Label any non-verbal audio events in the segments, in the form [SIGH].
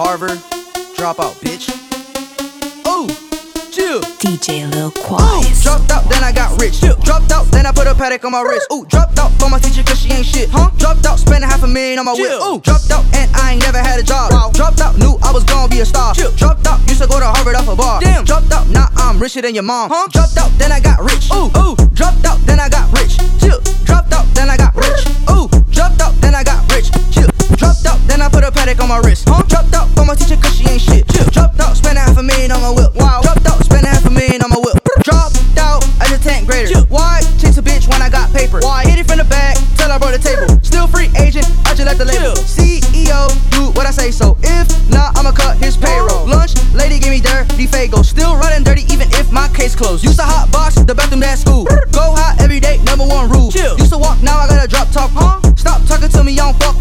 Harvard, dropout, bitch. Ooh, chill. DJ Lil Quaz. dropped out, then I got rich. Dropped out, then I put a paddock on my wrist. Ooh, dropped out for my teacher cause she ain't shit. Huh? Dropped out, spending half a million on my whip. Ooh, dropped out, and I ain't never had a job. Wow. Dropped out, knew I was gonna be a star. Chill. Dropped out, used to go to Harvard off a bar. Damn, dropped out, now I'm richer than your mom. Huh? Dropped out, then I got rich. Ooh, ooh, dropped out, then I got rich. Chill. Dropped out, then I got rich. Then I put a paddock on my wrist. Huh? Dropped out for my teacher cause she ain't shit. Chill. Dropped out, spending half a million on my whip. Wow. Dropped out, spending half a million on my whip. Dropped out as a 10th grader. Why chase a bitch when I got paper? Why hit it from the back till I brought the table? Still free agent, I just let the label. CEO, do what I say so. If not, I'ma cut his payroll. Lunch, lady give me dirty fago. Still running dirty even if my case closed. Used to hot box the bathroom at school. Go hot every day, number one rule. Chill. Used to walk, now I gotta drop top. Huh? Stop talking to me, I don't fuck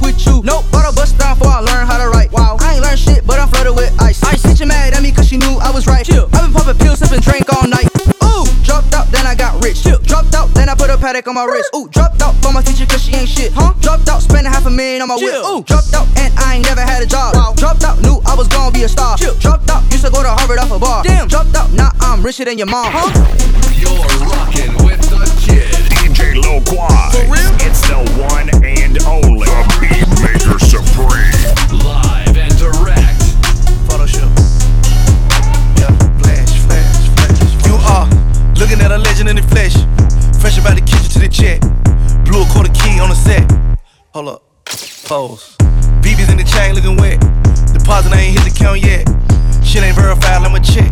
paddock on my wrist. Ooh, dropped out for my teacher cause she ain't shit. Huh? Dropped out, spending half a million on my whip. Ooh, dropped out, and I ain't never had a job. Dropped out, knew I was gonna be a star. Dropped out, used to go to Harvard off a bar. Damn, dropped out, now I'm richer than your mom. Huh? You're rocking with the kid. DJ Lil Quaz. For real? It's the one and only. The Beat Maker Supreme. Live and direct. Photoshop. Yeah, flash, flash, flash. You are looking at a legend in the flesh. Fresh about the kitchen to the check. Blew a quarter key on the set. Hold up. Pose. BB's in the chain looking wet. Deposit I ain't hit the count yet. Shit ain't verified, let me check.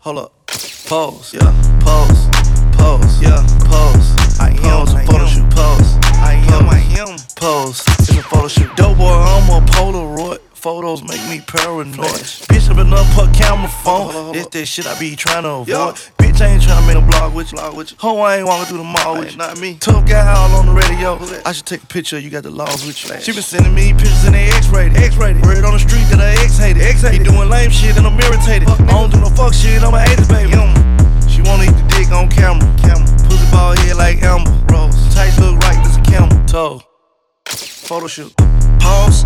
Hold up. Pose. Yeah. Pose. Pose. Yeah. Pose. I am a photo shoot. Pose. I am. I am. Pose. It's a photo shoot. Dope boy, I'm a Polaroid. Photos make me paranoid. Bitch, I've been up her camera phone. This that shit I be trying to avoid. Ain't trying to make a blog with you. Blog with you. Ho, I ain't walking through the mall with you. Not me. Tough guy all on the radio. I should take a picture. You got the laws with you. She been sending me pictures in the X-rated. X-rated. Word on the street that I X-hated. X-hated. He doing lame shit and I'm irritated. I don't do no fuck shit. I'm a 80s baby. She wanna eat the dick on camera. Camera. Pussy ball head like Amber. Rose. Tight look right, this a camel. Toe. Photo shoot. Pause,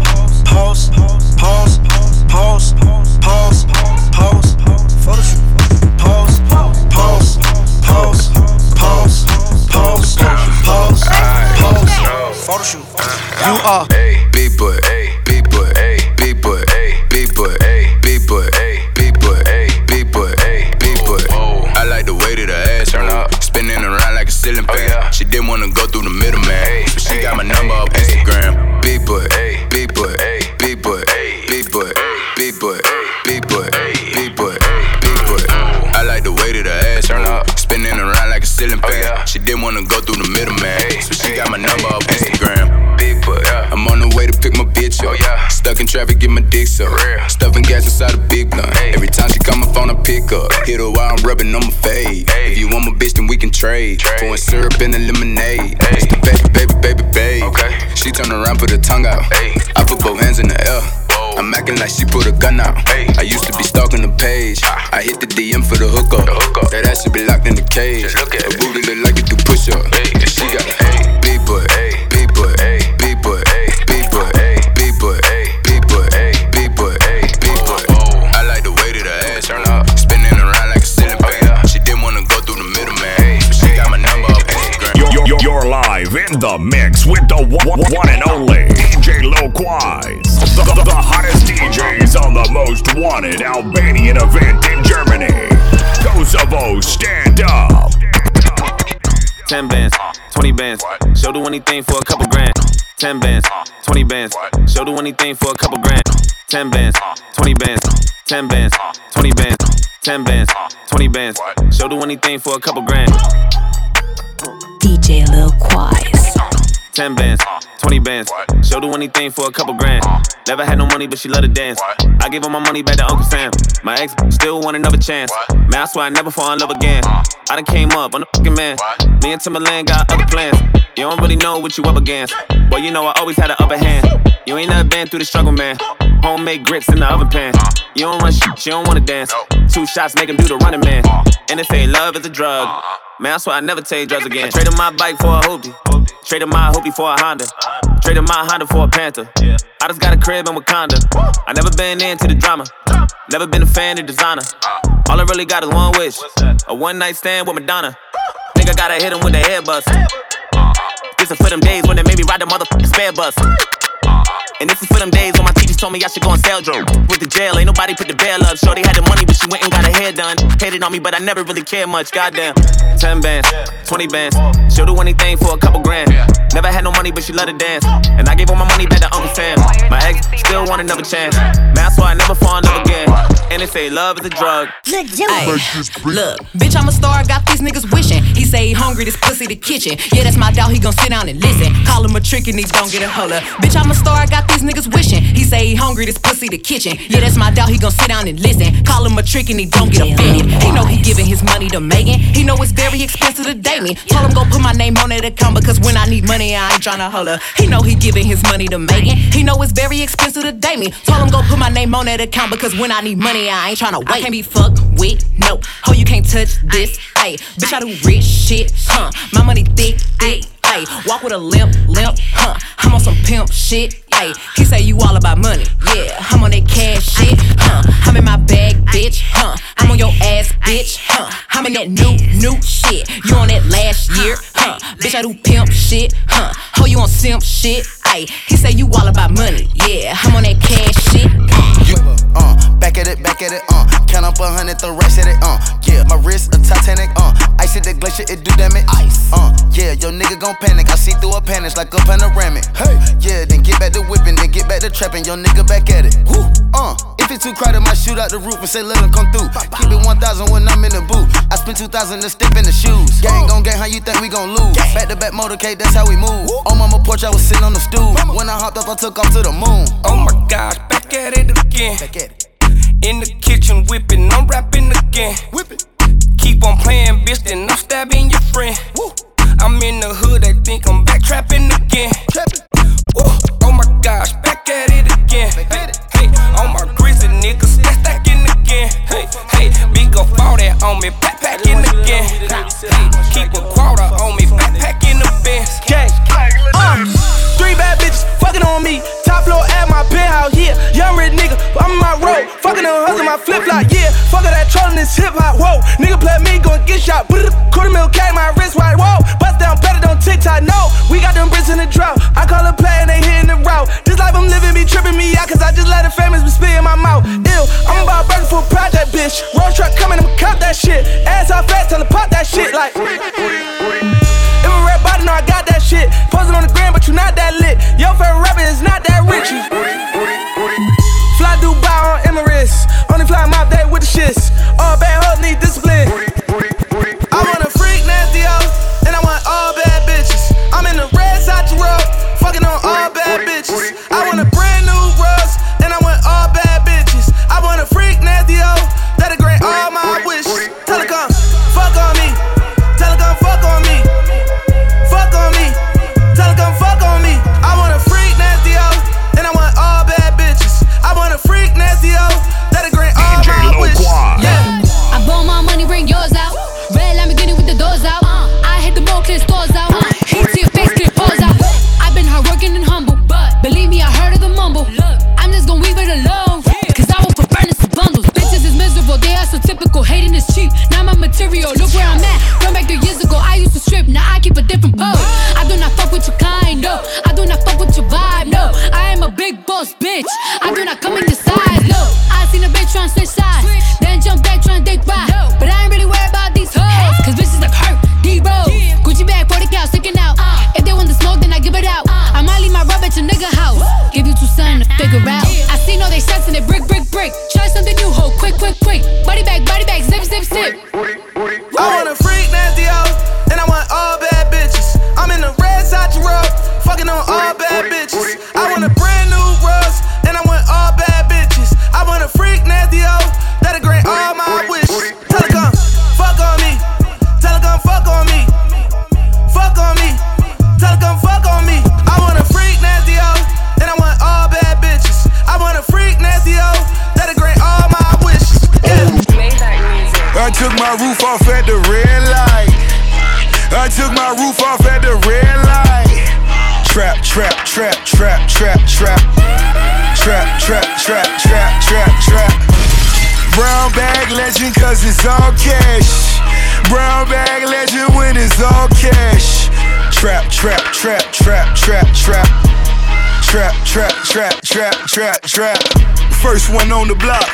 the DM for the hookup. That ass should be locked in the cage. Anything for a couple grand. 10 bands, 20 bands. She'll do anything for a couple grand. 10 bands, 20 bands. 10 bands, 20 bands. 10 bands, 20 bands. She'll do anything for a couple grand. DJ Lil Quaz. 10 bands, 20 bands. She'll do anything for a couple grand. Never had no money, but she love to dance. I gave her my money back to Uncle Sam. My ex still want another chance. Man, I swear I never fall in love again. I done came up, I'm the fucking man. Me and Timberland got other plans. You don't really know what you up against. Well, you know I always had an upper hand. You ain't never been through the struggle, man. Homemade grits in the oven pan. You don't run shit, you don't wanna dance. Two shots make him do the running man. And they say love is a drug. Man, I swear I never take drugs again. I traded my bike for a hoopty. Traded my hoopty for a Honda. Traded my Honda for a Panther. I just got a crib in Wakanda. I never been into the drama. Never been a fan of designer. All I really got is one wish. A one night stand with Madonna. I gotta hit him with the head bust. This is for them days when they made me ride the motherfucking spare bus. And this is for them days when my teachers told me I should go on sale drove. With the jail, ain't nobody put the bail up. Shorty had the money, but she went and got her hair done. Hated on me, but I never really cared much. Goddamn. 10 bands, 20 bands. She'll do anything for a couple grand. Never had no money, but she loved to dance. And I gave all my money back to Uncle Sam. My ex still want another chance. Man, I swear I never fall in love again. And they say love is a drug. Ay, look, bitch, I'm a star, got these niggas wishing. He say he hungry, this pussy the kitchen. Yeah, that's my doubt, he gon' sit down and listen. Call him a trick and he don't get a holler. Bitch, I'm a star, got these niggas wishing. He say he hungry, this pussy the kitchen. Yeah, that's my doubt, he gon' sit down and listen. Call him a trick and he don't get offended. He know he giving his money to Megan. He know it's very expensive to date me. Told him go put my name on that account because when I need money, I ain't tryna holler. He know he giving his money to Megan. He know it's very expensive to date me. Told him go put my name on that account because when I need money, I ain't tryna wait. I can't be fucked with, no. Ho, you can't touch this, ayy. Bitch, I do rich shit, huh? My money thick, thick, ayy. Walk with a limp, limp, huh? I'm on some pimp shit, ayy. He say you all about money, yeah. I'm on that cash shit, huh? I'm in my bag, bitch, huh? I'm on your ass, bitch, huh? I'm in that new, new shit. You on that last year, huh? Bitch, I do pimp shit, huh? Ho, you on simp shit, ayy. He say you all about money, yeah. I'm on that cash a hundred, throw racks at it, uh. Yeah, my wrist a Titanic, uh. Ice at the glacier, it do damage. Ice, uh. Yeah, your nigga gon' panic. I see through a panic like a panoramic. Hey, yeah, then get back to whipping, then get back to trapping. Your nigga back at it. Woo, uh. If it's too crowded, might shoot out the roof and say let him come through. Keep it 1,000 when I'm in the booth. I spend 2,000 to step in the shoes. Gang gon' gang, how you think we gon' lose? Back to back motorcade, that's how we move. On mama porch, I was sitting on the stool. When I hopped up, I took off to the moon. Oh my gosh, back at it again. Back at it. In the kitchen whipping, I'm rapping again. Whip it. Keep on playing, bitch, then I'm stabbing your friend. Woo. I'm in the hood, they think I'm back trapping again. Trapping. Woo. Oh my gosh, back at it again. Hey, hey, on my grizzly niggas, stack stacking again. Hey, hey, big up all that on me, backpacking again. Hey, keep a quarter on me, backpacking the Benz. gang. Uh, three bad bitches fucking on me. Top floor at my penthouse, yeah. Young this hip hop, whoa. Nigga play me, gon' get shot. Brr, Quarter mil K, my wrist wide, whoa. Bust down, better on TikTok, no. We got them bricks in the drought. I call a play and they hitting the route. This life I'm living be tripping me out, cause I just let the famous be spit in my mouth. Ew, I'm about burger for proud that bitch. Road truck coming, I'ma cop that shit. Legend, cause it's all cash. Brown bag legend when it's all cash. Trap, trap, trap, trap, trap, trap. Trap, trap, trap, trap, trap, trap. First one on the block.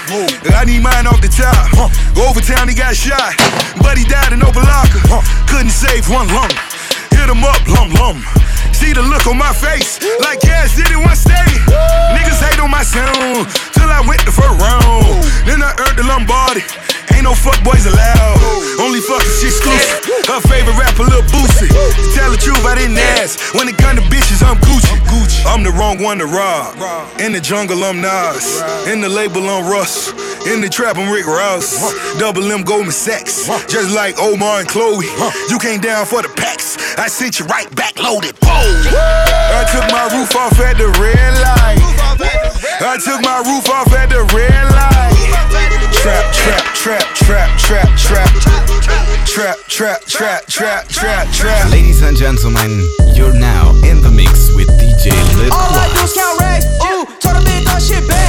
I need mine off the top. Overtown, he got shot. But he died in Opa-locka. Couldn't save one lung. Hit him up, lum lum. See the look on my face, like gas did it one stay. Niggas hate on my sound, till I went the first round. Then I earned the Lombardi. Ain't no fuck boys allowed. Only fucking shit exclusive. Her favorite rapper, Lil Boosie. Tell the truth, I didn't ask. When it come to bitches, I'm Gucci. I'm the wrong one to rob. In the jungle, I'm Nas. In the label, I'm Russ. In the trap, I'm Rick Ross. Double M Goldman Sachs. Just like Omar and Chloe. You came down for the packs. I sent you right back loaded. Whoa. I took my roof off at the red light. I took my roof off at the red light. Trap, trap, trap, trap, trap, trap. Trap, trap, trap, trap, trap, trap. Ladies and gentlemen, you're now in the mix with DJ Lil All I do is count racks. Ooh, told a bitch that shit back.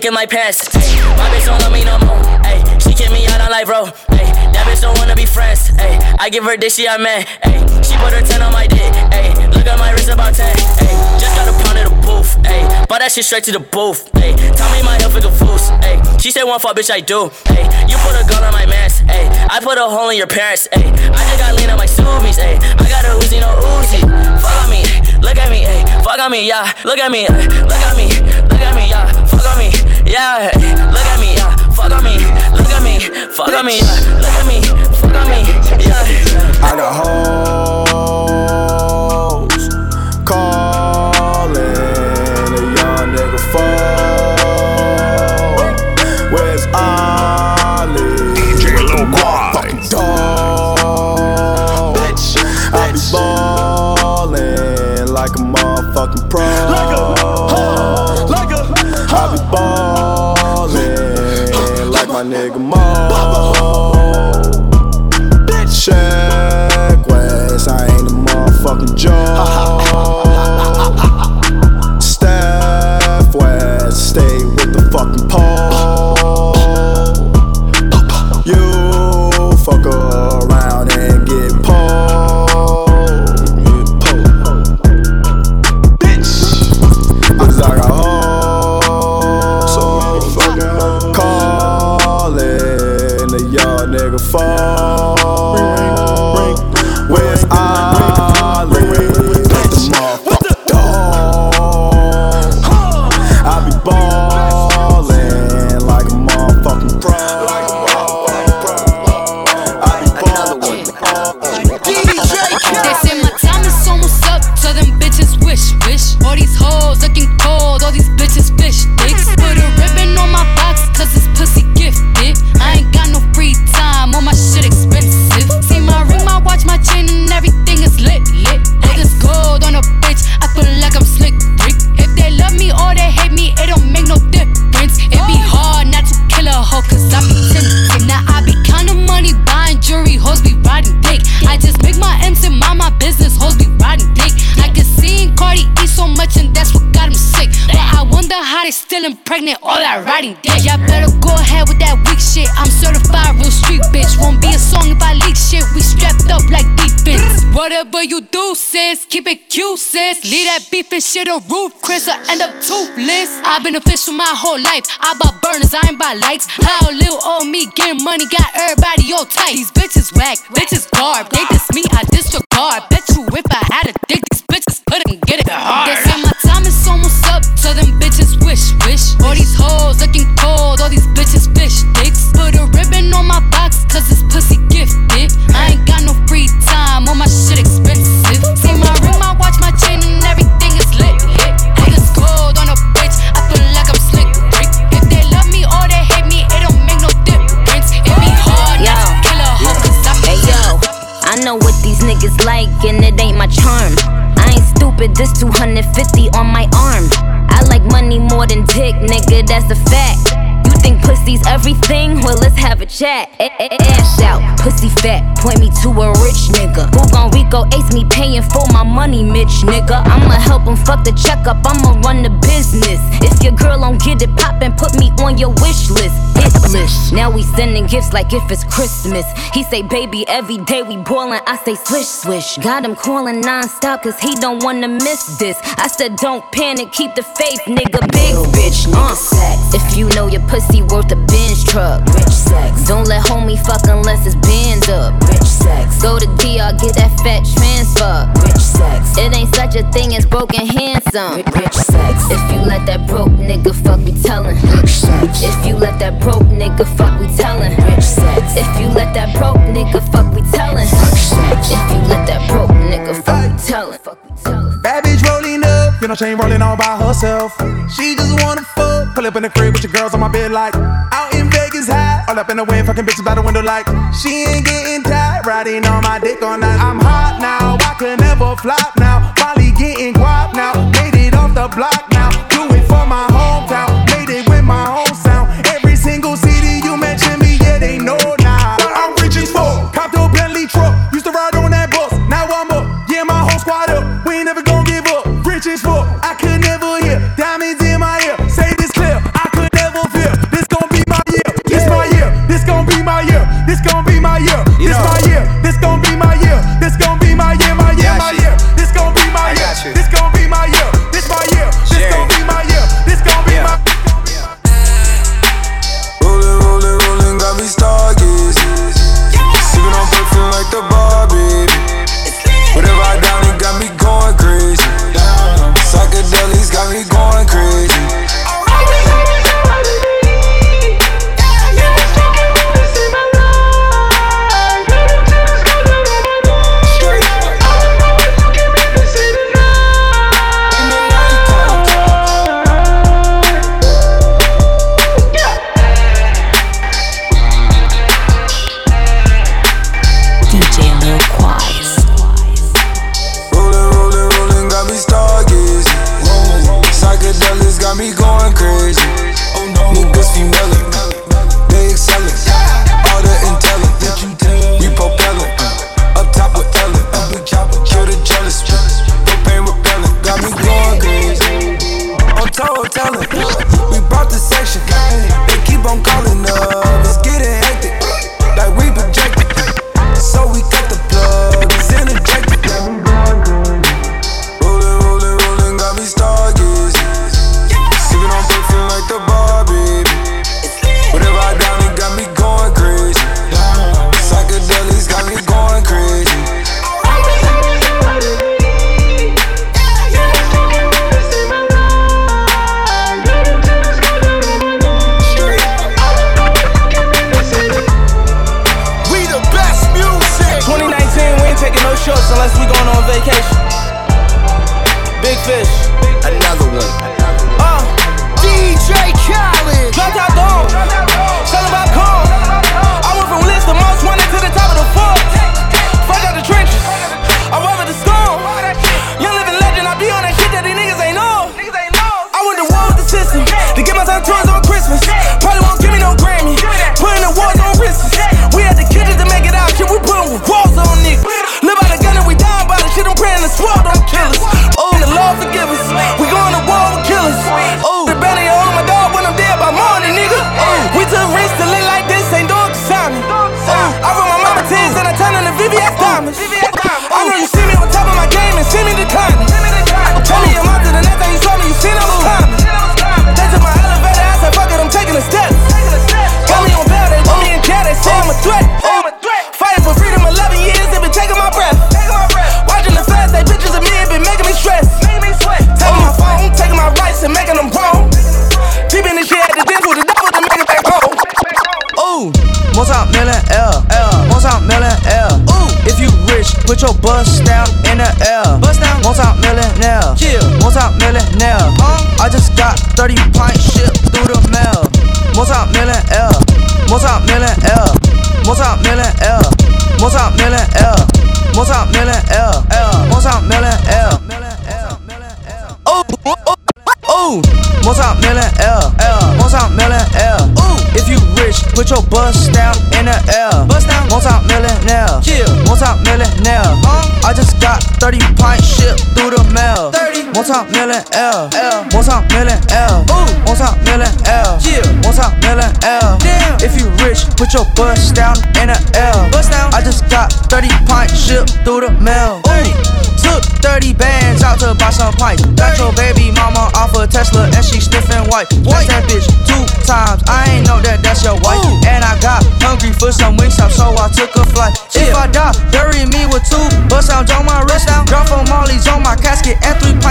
In my pants. My bitch don't love me no more, ayy. She kick me out life, bro, ayy. That bitch don't wanna be friends, ayy. I give her dick, she a man, ayy. She put her 10 on my dick, ayy. Look at my wrist about 10, ayy. Just got a pound of the booth, ayy. Bought that shit straight to the booth, ayy. Tell me my health is a foos, ayy. She said one fuck, bitch, I do, ayy. You put a gun on my mans, ayy. I put a hole in your parents, ayy. I just got lean on my subies, ayy. I got a Uzi, no Uzi. Fuck on me, look at me. Fuck on me, yeah. Look at me, look at me, look at me, yeah. Fuck on me, yeah. Look at me, yeah. Fuck on me, look at me, fuck on me, yeah. Look at me, fuck on me, yeah. I got hoes calling a young nigga phone. Where's Ollie? DJ Lil Quad. Dog. I be ballin' like a motherfucking pro. I sis. Keep it cute, sis. Leave that beef and shit on roof, Chris. I end up toothless. I've been official my whole life. I bought burners, I ain't buy lights. How little old me getting money got everybody all tight. These bitches whack, bitches garb. They diss me, I disregard. Bet you if I had a dick, these bitches couldn't get it hard. They say my time is almost up, so them bitches wish, wish. All these hoes looking cold, all these stupid, this 250 on my arm. I like money more than dick, nigga, that's a fact. Pussy's everything? Well, let's have a chat. A- a- out, pussy fat, point me to a rich nigga. Who gon' Rico ace me paying for my money, Mitch nigga? I'ma help him fuck the checkup, I'ma run the business. If your girl don't get it poppin', put me on your wish list. Hit list. Now we sending gifts like if it's Christmas. He say, baby, every day we boilin'. I say, swish, swish. Got him calling non-stop cause he don't wanna miss this. I said, don't panic, keep the faith, nigga. Big bitch, uh. If you know your pussy worth a Benz truck, rich sex. Don't let homie fuck unless it's bands up, rich sex. Go to DR, get that fat transfer, rich sex. It ain't such a thing as broken handsome, rich sex. If you let that broke nigga fuck, we tellin', rich sex. If you let that broke nigga fuck, we tellin', rich sex. If you let that broke nigga fuck, we tellin', rich sex. If you let that broke nigga fuck, we tellin', fuck, we tellin'. She ain't rolling all by herself. She just wanna fuck. Pull up in the crib with your girls on my bed like out in Vegas high. All up in the wind, fucking bitches by the window like she ain't getting tired. Riding on my dick all night. I'm hot now, I can never flop now. Molly getting guap now, made it off the block 30 pints shipped through the mail. 30, multi-millionaire, multi-millionaire. Ooh, multi-millionaire, yeah, multi-millionaire. Damn, if you rich, put your bust down in the air. Bust down, I just got 30 pints shipped through the mail. Ooh, took 30 bands out to buy some pipes. Got your baby mama off a Tesla and she sniffing white. White that bitch two times. I ain't know that that's your wife. And I got hungry for some wings up, so I took a flight. If I die, bury me with two bust sounds on my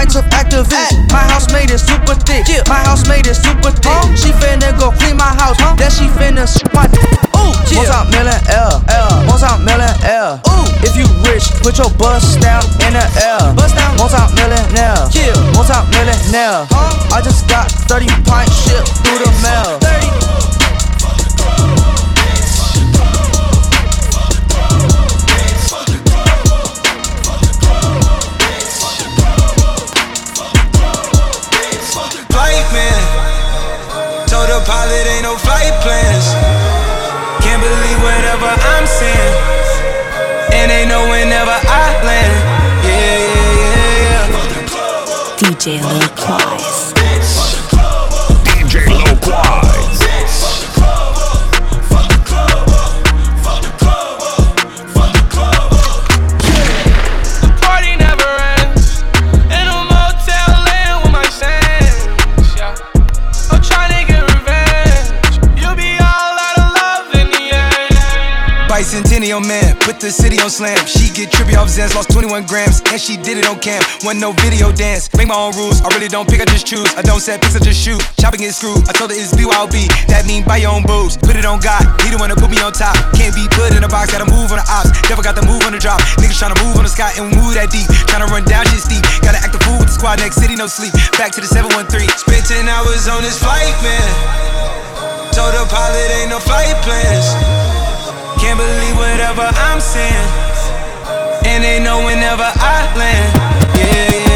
casket and three pints of activist. My housemaid is super thick. My housemaid is super thick. She finna go clean my house. Then she finna suck my dick. Ooh, multi-millionaire, multi-millionaire. Ooh, if you rich, put your bust down in the air. Bust down, multi-millionaire, yeah, multi-millionaire. I just got 30 pints shipped through the mail. 30. Love in the end. Bicentennial man, the city on slam. She get trippy off Zans, lost 21 grams, and she did it on cam. Wasn't no video dance. Make my own rules. I really don't pick, I just choose. I don't set picks, I just shoot. Chopping get screwed. I told her it's BYOB. That mean buy your own booze. Put it on God. He the one to put me on top. Can't be put in a box, gotta move on the ops. Never got the move on the drop. Niggas tryna move on the sky and move that deep. Tryna run down shit steep. Gotta act the fool with the squad next city, no sleep. Back to the 713. Spent 10 hours on this flight, man. Told the pilot ain't no flight plans. Can't believe whatever I'm saying. And they know whenever I land. Yeah, yeah,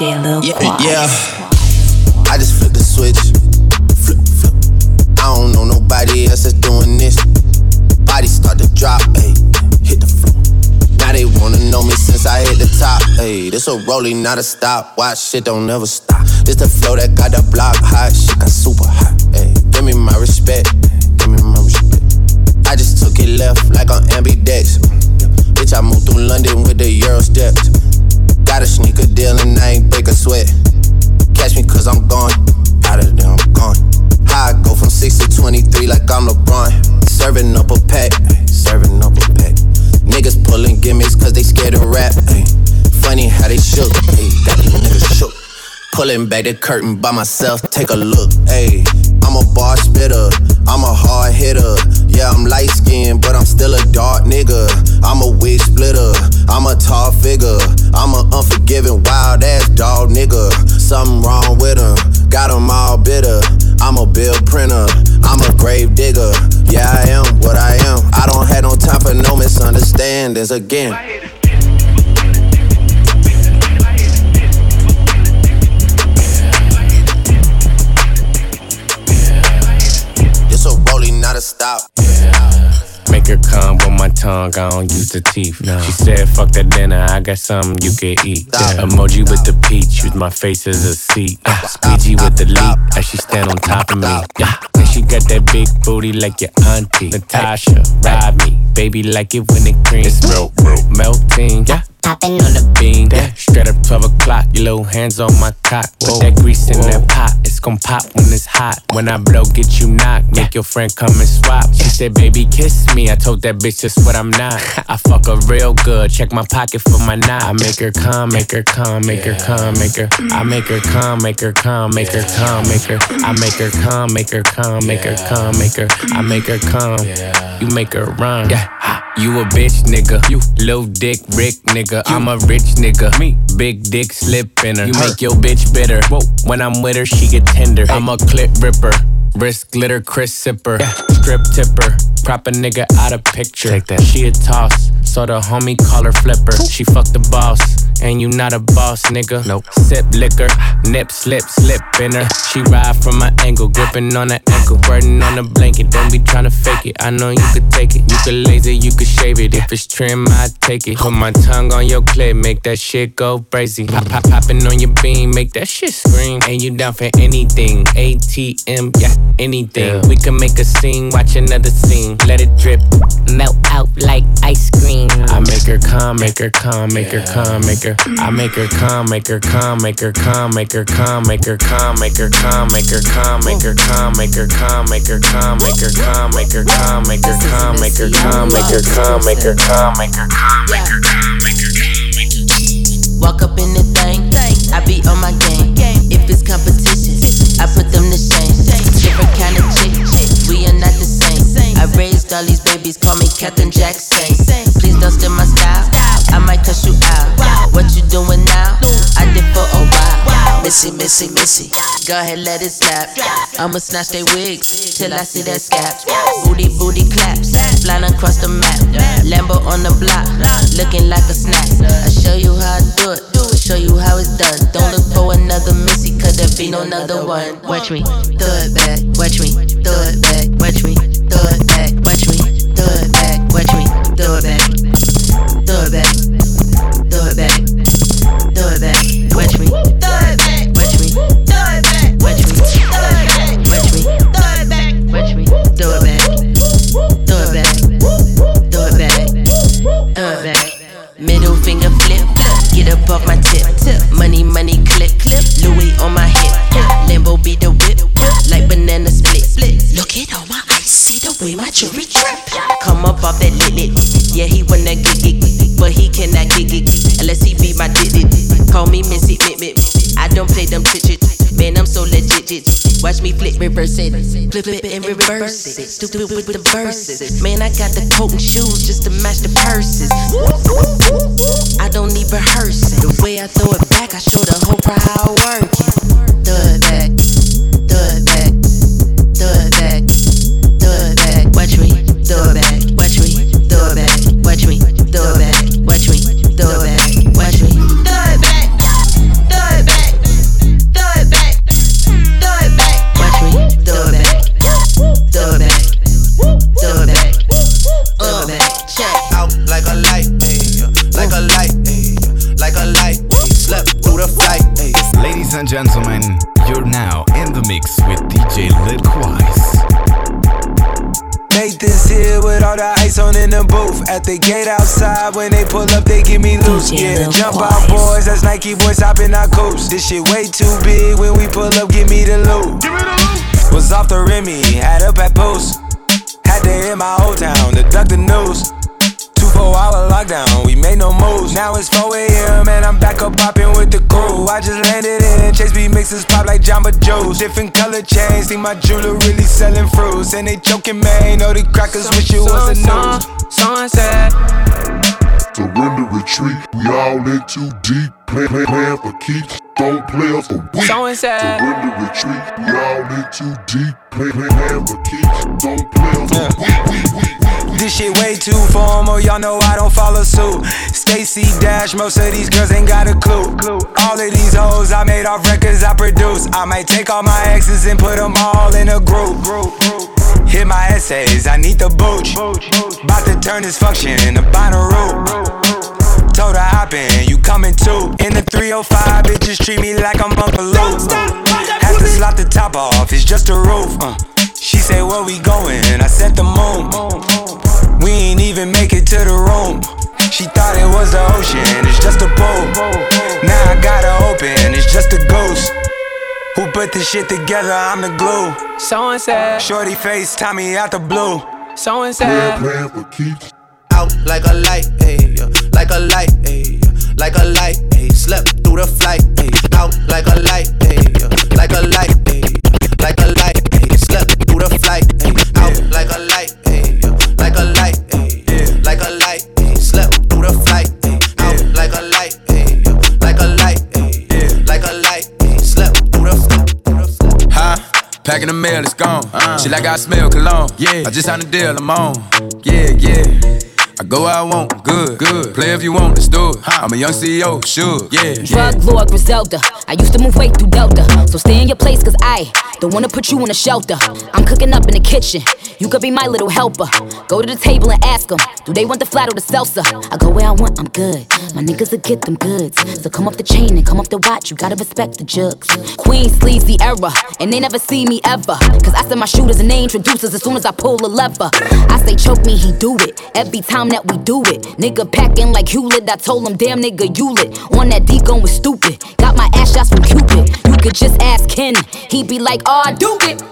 DJ Lil Yeah, Quas. yeah. I just flipped the switch. Flip, flip. I don't know nobody else that's doing this. Body start to drop, ayy. Hit the floor. Now they wanna know me since I hit the top, ayy. This a rolling, not a stop. Watch shit don't never stop. This the flow that got the block hot. Shit got super hot, ayy. Give me my respect. Give me my respect. I just took it left like on ambidex. Bitch, I moved through London with the Euro steps. Got a sneaker deal and I ain't break a sweat. Catch me cause I'm gone. Out of there, I'm gone. I go from 6 to 23 like I'm LeBron. Serving up a pack, serving up a pack. Niggas pulling gimmicks cause they scared to rap. ay. Funny how they shook, ay, these niggas shook. Pulling back the curtain by myself, take a look. Ayy, I'm a bar spitter, I'm a hard hitter. Yeah, I'm light skinned, but I'm still a dark nigga. I'm a wig splitter, I'm a tall figure. I'm a unforgiving, wild ass dog nigga. Something wrong with him, got him all bitter. I'm a bill printer, I'm a grave digger. Yeah, I am what I am. I don't have no time for no misunderstandings again. Tongue I don't use the teeth. No. She said, fuck that dinner, I got something you can eat. Yeah. Emoji with the peach, use my face as a seat. Uh, squeegee with the leap, as she stand on top of me. Yeah. And she got that big booty like your auntie. Natasha, ride me, baby like it when it cream. It's milk, melting. Yeah popping on the bean. That straight up 12 o'clock, your little hands on my cock. Put that grease in that pot, it's gon' pop when it's hot. When I blow, get you knocked, make your friend come and swap. She said, baby, kiss me. I told that bitch just what I'm not. I fuck her real good, check my pocket for my knot. I make her come, make her come, make her come, make her. I make her come, make her come, make her come, make her. I make her come, make her come, make her come, make her. I make her come, you make her run. Yeah, you a bitch nigga, you little dick Rick nigga nigga. I'm a rich nigga. Me, big dick slip in her. You make your bitch bitter. Whoa. When I'm with her, she get tender. I'm a clip ripper. Wrist glitter, Chris sipper. Yeah. Strip tipper. Prop a nigga out of picture. Take that. She a toss. So the homie call her flipper. She fuck the boss. And you not a boss, nigga. Nope. Sip liquor, nip, slip, slip in her. She ride from my angle, gripping on the ankle, burning on the blanket. Don't be trying to fake it. I know you could take it. You could laser, you could shave it. If it's trim, I take it. Put my tongue on your clip, make that shit go crazy. Pop, pop, popping on your beam, make that shit scream. And you down for anything? ATM, yeah, anything. Yeah. We can make a scene, watch another scene. Let it drip, melt out like ice cream. I make her come, make her come, make her come, make her. I make her come, make her come, make her come, make her come, make her come, make her come, make her come, make her come, make her come, make her come, make her come, make her come, make her come, make her come, make her come, make her come, make her come, make her come, make her come. Walk up in the thing, I be on my game. If it's competition, I put them to shame. Different kind of chick, we are not the same. I all these babies, call me Captain Jackson. Please don't steal my style, I might cuss you out. What you doing now? I did for a while. Missy, missy, missy. Go ahead, let it snap. I'ma snatch they wigs till I see that scap. Booty, booty claps, flying across the map. Lambo on the block, looking like a snack. I show you how I do it, show you how it's done. Don't look for another missy, cause there be no another one. Watch me, do it back, watch me, do it back, watch me, do it Louis on my hip. Lambo be the whip, like banana split. Look at all my eyes, see the way my jewelry drip. Come up off that lit lit. Yeah, he wanna get it, but he cannot get it unless he be my did it. Call me Missy, mit, mit. I don't play them chit Watch me flip, reverse it, flip it and reverse it. Stupid with the verses. Man, I got the coat and shoes just to match the purses. I don't need rehearsing. The way I throw it back, I show the whole crowd work DJ Yeah, Lil jump Quas. out, boys. That's Nike boys hopping our coops. This shit way too big. When we pull up, give me the loot. Give me the loot. Was off the Remy, had up at post. Had to hit my old town to duck the news. Two four hour lockdown, we made no moves. Now it's 4 a.m. and I'm back up popping with the crew. I just landed in Chase B mixes pop like Jamba Joe's. Different color chains, think my jeweler really selling fruits. And they joking, man. Know the crackers wish it was a news. Sunset. Surrender, retreat. We all in too deep. Plan, plan, plan for keeps. Don't play us for weak. So inside. Surrender, retreat. We all in too deep. Plan, plan, plan for keeps. Don't play us for weak. weak, weak. This shit way too formal, y'all know I don't follow suit. Stacy Dash, most of these girls ain't got a clue. All of these hoes I made off records I produce. I might take all my exes and put them all in a group. group. Hit my essays, I need the booch. About to turn this function into binary. Told her hop in, you coming too. In the 305, bitches treat me like I'm Uncle Luke. Have to slot the top off, it's just a roof. Uh. She said, Where we going? I said, The moon. We ain't even make it to the room. She thought it was the ocean, it's just a pool. Now I gotta open, it's just a ghost. Who put this shit together? I'm the glue. So and said. Shorty face, Tommy out the blue. So and Yeah, said. playing for keeps. Out like a light, ayy, yeah. like a light, ayy, yeah. like a light, ayy. Slept through the flight, ayy. Out like a light, ayy, yeah. like a light, ayy, yeah. like a light, ayy. Slept through the flight, ayy. Out like a light, ayy, like a light, Huh? Packing the mail, it's gone. She like I smell cologne. Yeah. I just signed a deal, I'm on. Yeah, yeah. I go where I want, good, good. Play if you want, let's do it. I'm a young CEO, sure, yeah. Drug Lord Griselda. I used to move weight through Delta. So stay in your place, cause I don't wanna put you in a shelter. I'm cooking up in the kitchen. You could be my little helper. Go to the table and ask them, do they want the flat or the salsa? I go where I want, I'm good. My niggas will get them goods. So come off the chain and come off the watch. You gotta respect the jugs. Queen sleazy era. And they never see me ever. Cause I send my shooters and they introducers as soon as I pull a lever. I say choke me, he do it. Every time that we do it. Nigga packing like Hewlett. I told him, damn nigga, lit. On that D going stupid. Got my ass shots from Cupid. You could just ask Ken. He be like, oh, I do it.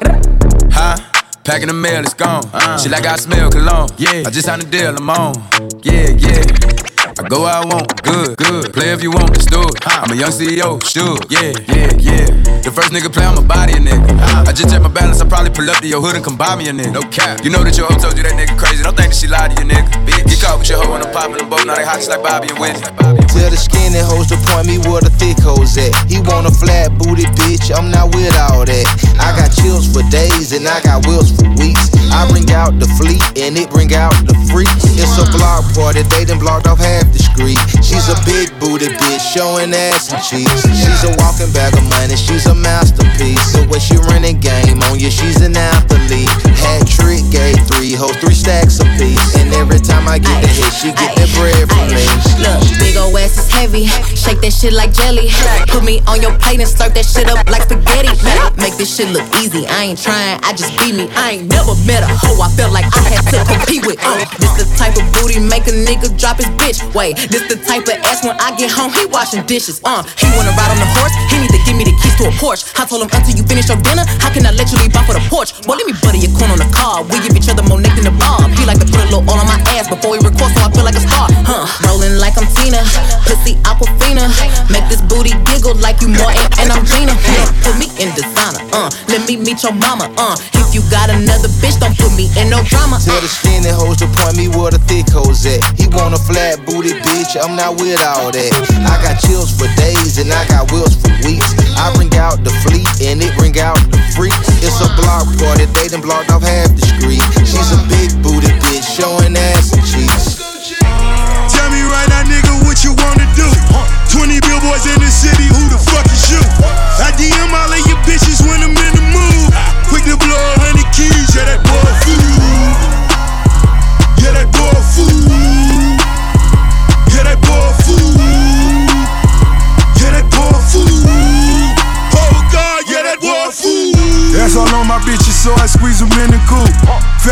Huh? Packing the mail, it's gone. She like I smell cologne. Yeah. I just signed a deal, I'm on. Yeah, yeah. I go where I want, good, good. Play if you want, let's do it. I'm a young CEO, sure. Yeah, yeah, yeah. The first nigga play my body, a nigga. I just check my balance, I probably pull up to your hood and come buy me a nigga. No cap. You know that your hoe told you that nigga crazy. Don't think that she lied to you, nigga. Bitch, get caught with your hoe on the pop in the boat. Now they hot just like Bobby and Whitney. Tell the skinny hoes to point me where the thick hoes at. He want a flat booty bitch, I'm not with all that. I got chills for days and I got wheels for weeks. I bring out the fleet and it bring out the freaks. It's a block party, they done blocked off half the street. She's a big booty bitch, showing ass and cheeks. She's a walking bag of money, she's a masterpiece. The way she running game on you, she's an athlete. Hat trick, gave three hoes, three stacks apiece. And every time I get the hit, she get that bread from me. Look, big ol' ass is heavy. Shake that shit like jelly. Put me on your plate and slurp that shit up like spaghetti. Make this shit look easy. I ain't trying, I just be me. I ain't never met a hoe I felt like I had to compete with. Uh, this the type of booty make a nigga drop his bitch. Wait, this the type of ass when I get home, he washing dishes. Uh, he wanna ride on the horse, he need to give me the keys to a Porsche. I told him until you finish your dinner, how can I let you leave off for the porch? Boy, let me butter your corn on the car. We give each other more neck than the bob. He like to put a little all on my ass before he record, so I feel like a star. Huh? Rolling like I'm Tina, pussy Aquafina. Make this booty giggle like you Martin and I'm Gina. Yeah, put me in designer. Uh, let me meet your mama. Uh, if you got another bitch, don't put me in no drama. Tell the skinny hoes to point me where the thick hoes at. He want a flat booty bitch, I'm not with all that. I got chills for days and I got wheels for weeks. I bring out the fleet and it bring out the freaks. It's a block party, they done blocked off half the street. She's a big booty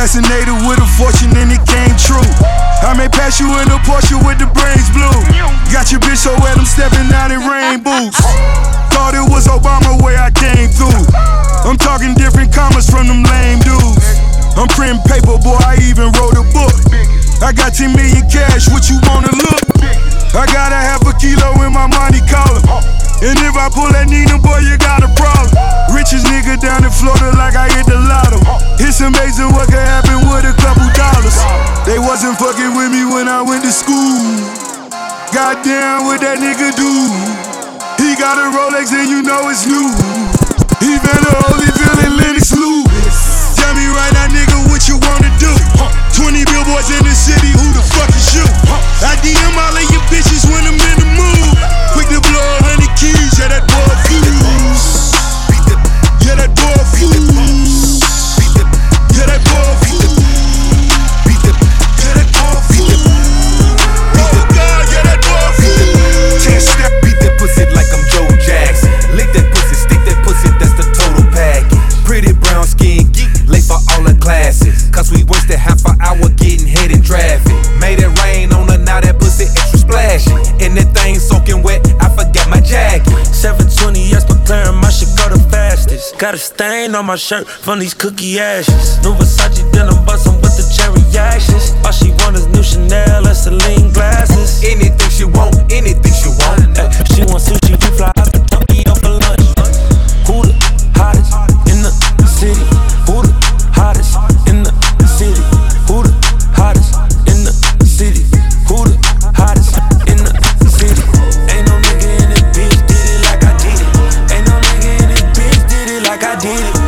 Fascinated with a fortune and it came true. I may pass you in a Porsche with the brains blue. Got your bitch so wet, I'm stepping out in rain boots. Thought it was Obama where I came through. I'm talking different commas from them lame dudes. I'm printing paper, boy, I even wrote a book. I got 10 million cash, what you wanna look? I got a half a kilo in my money collar. And if I pull that Nina, boy, you got a problem. Richest nigga down in Florida like I hit the lotto. It's amazing what could happen with a couple dollars. They wasn't fucking with me when I went to school. Goddamn, what that nigga do? He got a Rolex and you know it's new. On my shirt from these cookie ashes. New Versace denim bustin' with the cherry actions. All she want is new Chanel and Celine glasses. Anything she want, anything she want. Ay, she want sushi, we fly out to Tokyo for lunch. Who the hottest in the city? Who the hottest in the city? Who the hottest in the city? Who the hottest in the city? Ain't no nigga in this bitch did it like I did it. Ain't no nigga in this bitch did it like I did it.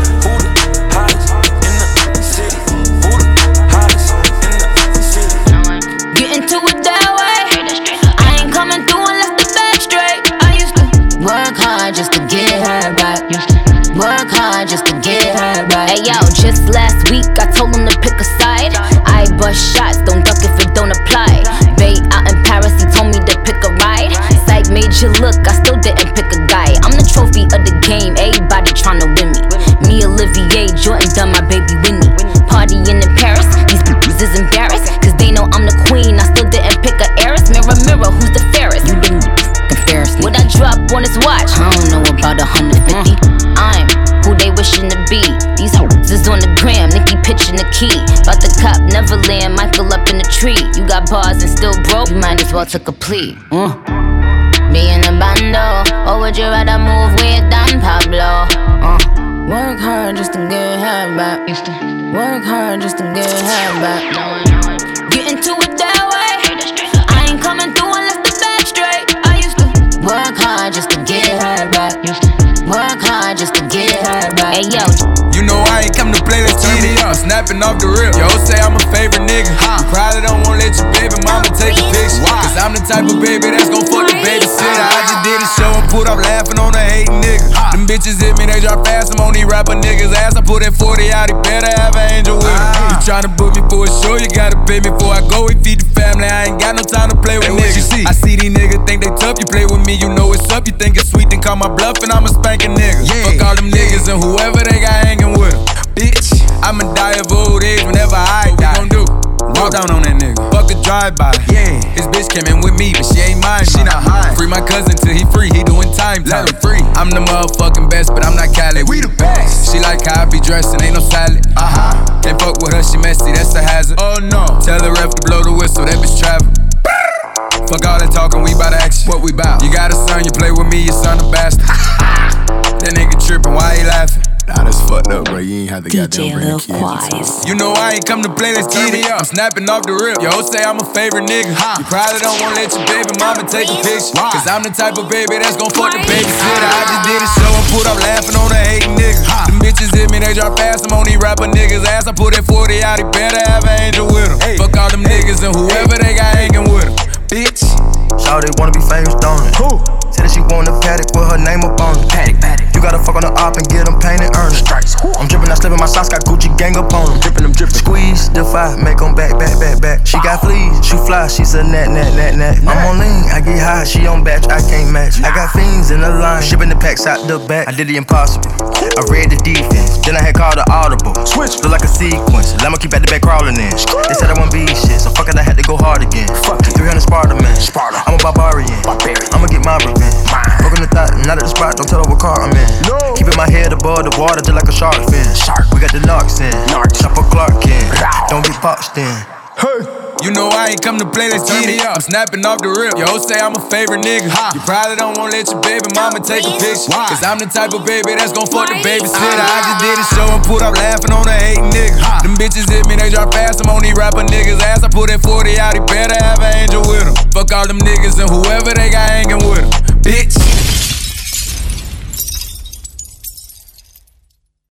Broke, you might as well took a plea. Uh. Be in a bando, or would you rather move with Don Pablo? Uh. Work hard just to get her back. Work hard just to get her back. Get into it that way. I ain't coming through unless the back straight. I used to work hard just to get her back. Work hard just to get her back. Hey yo, You know I ain't come to play, Snapping off the rip. Yo, say I'm a favorite nigga. You probably don't wanna let your baby mama take a picture. Cause I'm the type of baby that's gon' fuck the babysitter. I just did a show and put up laughing on a hating nigga. Them bitches hit me, they drop fast. I'm on these rapper niggas' ass. I put that 40 out, he better have an angel with him. You tryna book me for a show, you gotta pay me before I go. and feed the family, I ain't got no time to play with niggas. See? I see these niggas think they tough, you play with me, you know it's up. You think it's sweet, then call my bluff and I'ma spank a nigga. Fuck all them niggas and whoever they got hanging with 'em. I'ma die of old age whenever I die. What we gon' do? Walk down on that nigga. Fuck a drive-by. Yeah. His bitch came in with me, but she ain't mine. She not high. Free my cousin till he free. He doing time. Let him free. I'm the motherfucking best, but I'm not Cali. We the best. She like how I be dressing, ain't no salad. Uh huh. Can't fuck with her, she messy. That's a hazard. Oh no. Tell the ref to blow the whistle. That bitch travel. Fuck all that talking, we bout action. What we bout? You got a son, you play with me, your son a bastard. [LAUGHS] that nigga tripping, why he laughing? Nah, that's fucked up, bro. You ain't have to goddamn bring a kid. You know I ain't come to play, let's get it. I'm snapping off the rip. Yo, say I'm a favorite nigga. Huh. You probably don't wanna let your baby mama take a picture. Cause I'm the type of baby that's gon' fuck the babysitter. I just did a show and put up laughing on a hating nigga. Them bitches hit me, they drop fast. I'm on these rapper niggas' ass. I put that 40 out, he better have an angel with him. Fuck all them niggas and whoever they got hanging with him. Bitch. Shawty wanna be famous, don't it? Said that she want a paddock with her name up on it. Paddock, paddock. You gotta fuck on the op and get them painted, earn it. Strikes. I'm drippin', I slippin' my socks, got Gucci gang up on them. Drippin', them drippin'. Squeeze, defy, make them back, back, back, back. She got fleas, she fly, she's a nat, nat, nat, nat. I'm on lean, I get high, she on batch, I can't match. I got fiends in the line, shipping the packs out the back. I did the impossible. I read the defense, then I had called the audible. Switch, look like a sequence. I'ma keep at the back crawling in. They said I wouldn't be shit, so fuck it, I had to go hard again. Fuck it, 300 Sparta man. Sparta. I'm a barbarian. barbarian. I'ma get my revenge. Broken the thought, not at the spot, don't tell her what car I'm in. No. Keeping my head above the water just like a shark fin. Shark. We got the narcs in. Narcs. Chopper Clark in. Don't get boxed in. Hey. You know I ain't come to play, let's get it. I'm snapping off the rip. Yo, say I'm a favorite nigga. You probably don't wanna let your baby mama take a picture. Cause I'm the type of baby that's gon' fuck the babysitter. I just did a show and put up laughing on a hating nigga. Them bitches hit me, they drop fast. I'm on these rapper niggas' ass. I put that 40 out, he better have an angel with him. Fuck all them niggas and whoever they got hanging with him.